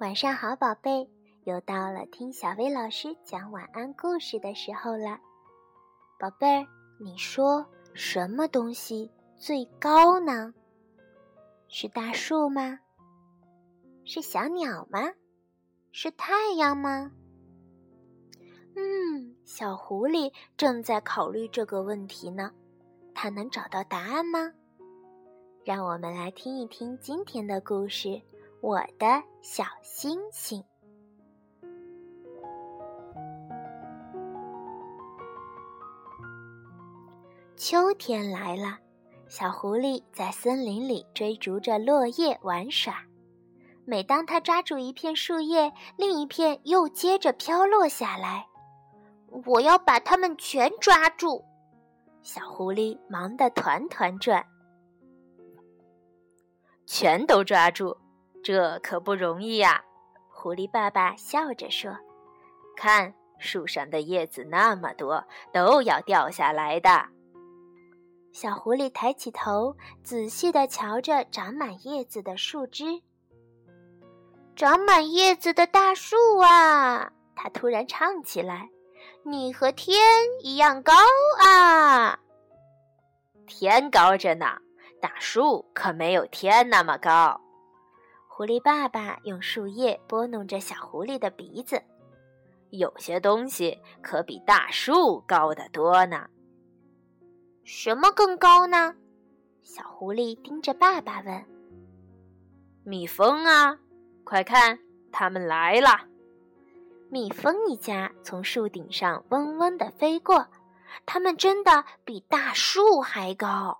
晚上好，宝贝，又到了听小薇老师讲晚安故事的时候了。宝贝儿，你说什么东西最高呢？是大树吗？是小鸟吗？是太阳吗？嗯，小狐狸正在考虑这个问题呢。它能找到答案吗？让我们来听一听今天的故事。我的小星星。秋天来了，小狐狸在森林里追逐着落叶玩耍。每当它抓住一片树叶，另一片又接着飘落下来。我要把它们全抓住！小狐狸忙得团团转。全都抓住！这可不容易呀，狐狸爸爸笑着说：“看树上的叶子那么多，都要掉下来的。”小狐狸抬起头，仔细地瞧着长满叶子的树枝。长满叶子的大树啊！它突然唱起来：“你和天一样高啊！”天高着呢，大树可没有天那么高。狐狸爸爸用树叶拨弄着小狐狸的鼻子，有些东西可比大树高得多呢。什么更高呢？小狐狸盯着爸爸问。蜜蜂啊，快看，它们来了！蜜蜂一家从树顶上嗡嗡地飞过，它们真的比大树还高。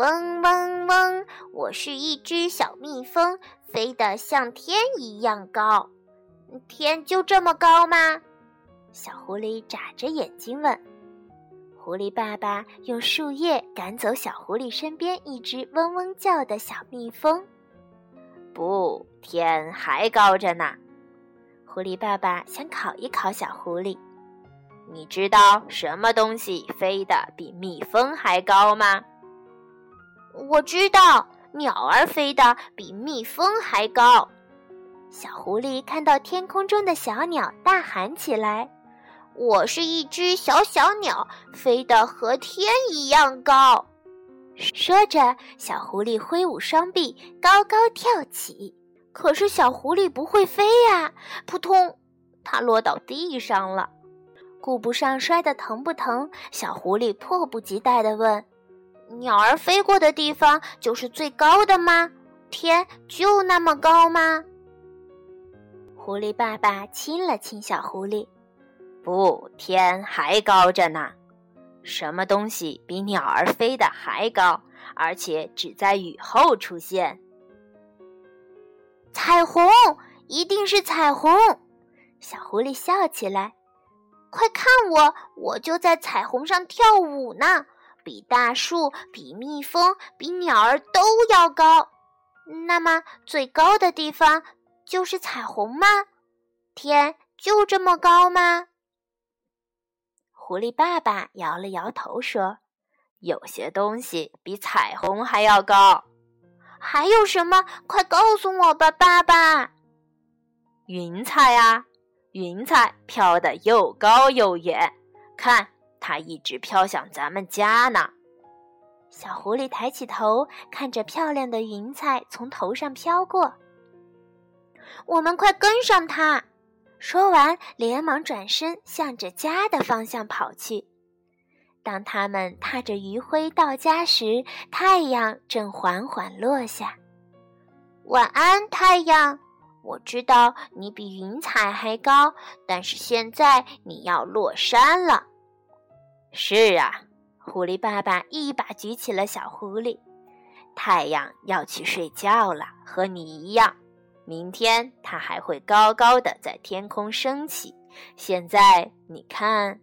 嗡嗡嗡！我是一只小蜜蜂，飞得像天一样高。天就这么高吗？小狐狸眨着眼睛问。狐狸爸爸用树叶赶走小狐狸身边一只嗡嗡叫的小蜜蜂。不，天还高着呢。狐狸爸爸想考一考小狐狸：你知道什么东西飞得比蜜蜂还高吗？我知道，鸟儿飞得比蜜蜂还高。小狐狸看到天空中的小鸟，大喊起来：“我是一只小小鸟，飞得和天一样高！”说着，小狐狸挥舞双臂，高高跳起。可是小狐狸不会飞呀！扑通，它落到地上了。顾不上摔得疼不疼，小狐狸迫不及待地问。鸟儿飞过的地方就是最高的吗？天就那么高吗？狐狸爸爸亲了亲小狐狸，不，天还高着呢。什么东西比鸟儿飞的还高，而且只在雨后出现？彩虹，一定是彩虹！小狐狸笑起来，快看我，我就在彩虹上跳舞呢。比大树、比蜜蜂、比鸟儿都要高，那么最高的地方就是彩虹吗？天就这么高吗？狐狸爸爸摇了摇头说：“有些东西比彩虹还要高。还有什么？快告诉我吧，爸爸。”云彩啊，云彩飘得又高又远，看。它一直飘向咱们家呢。小狐狸抬起头，看着漂亮的云彩从头上飘过。我们快跟上它！说完，连忙转身向着家的方向跑去。当他们踏着余晖到家时，太阳正缓缓落下。晚安，太阳！我知道你比云彩还高，但是现在你要落山了。是啊，狐狸爸爸一把举起了小狐狸。太阳要去睡觉了，和你一样。明天它还会高高的在天空升起。现在你看，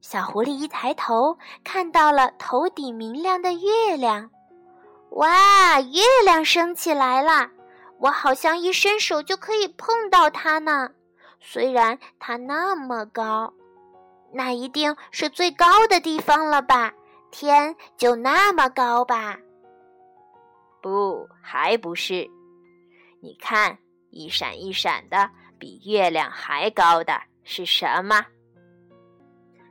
小狐狸一抬头，看到了头顶明亮的月亮。哇，月亮升起来了！我好像一伸手就可以碰到它呢。虽然它那么高。那一定是最高的地方了吧？天就那么高吧？不，还不是。你看，一闪一闪的，比月亮还高的是什么？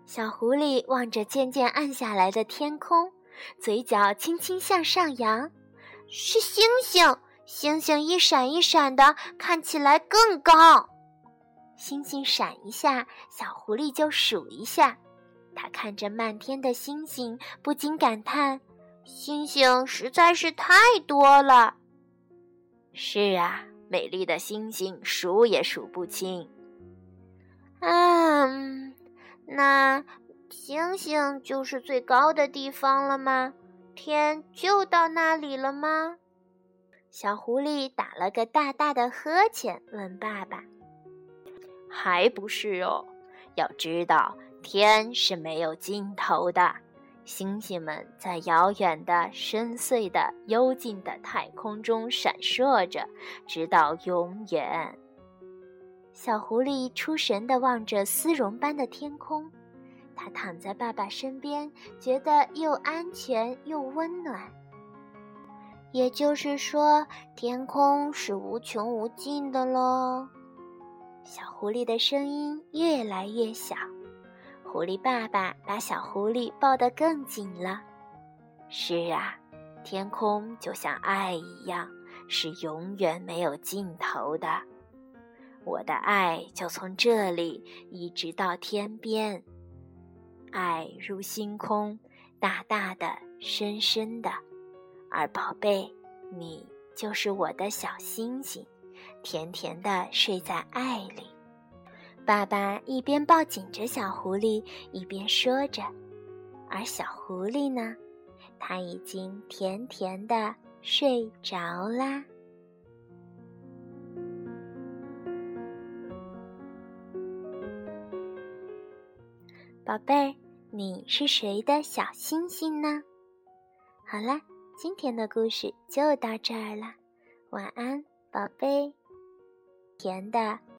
小狐狸望着渐渐暗下来的天空，嘴角轻轻向上扬。是星星，星星一闪一闪的，看起来更高。星星闪一下，小狐狸就数一下。它看着漫天的星星，不禁感叹：星星实在是太多了。是啊，美丽的星星数也数不清。嗯，那星星就是最高的地方了吗？天就到那里了吗？小狐狸打了个大大的呵欠，问爸爸：“还不是哦，要知道天是没有尽头的，星星们在遥远的、深邃的、幽静的太空中闪烁着，直到永远。”小狐狸出神地望着丝绒般的天空。它躺在爸爸身边，觉得又安全又温暖。也就是说，天空是无穷无尽的喽。小狐狸的声音越来越小，狐狸爸爸把小狐狸抱得更紧了。是啊，天空就像爱一样，是永远没有尽头的。我的爱就从这里一直到天边。爱如星空，大大的，深深的，而宝贝，你就是我的小星星，甜甜的睡在爱里。爸爸一边抱紧着小狐狸，一边说着，而小狐狸呢，它已经甜甜的睡着啦。宝贝。你是谁的小星星呢？好了，今天的故事就到这儿了，晚安，宝贝，甜的。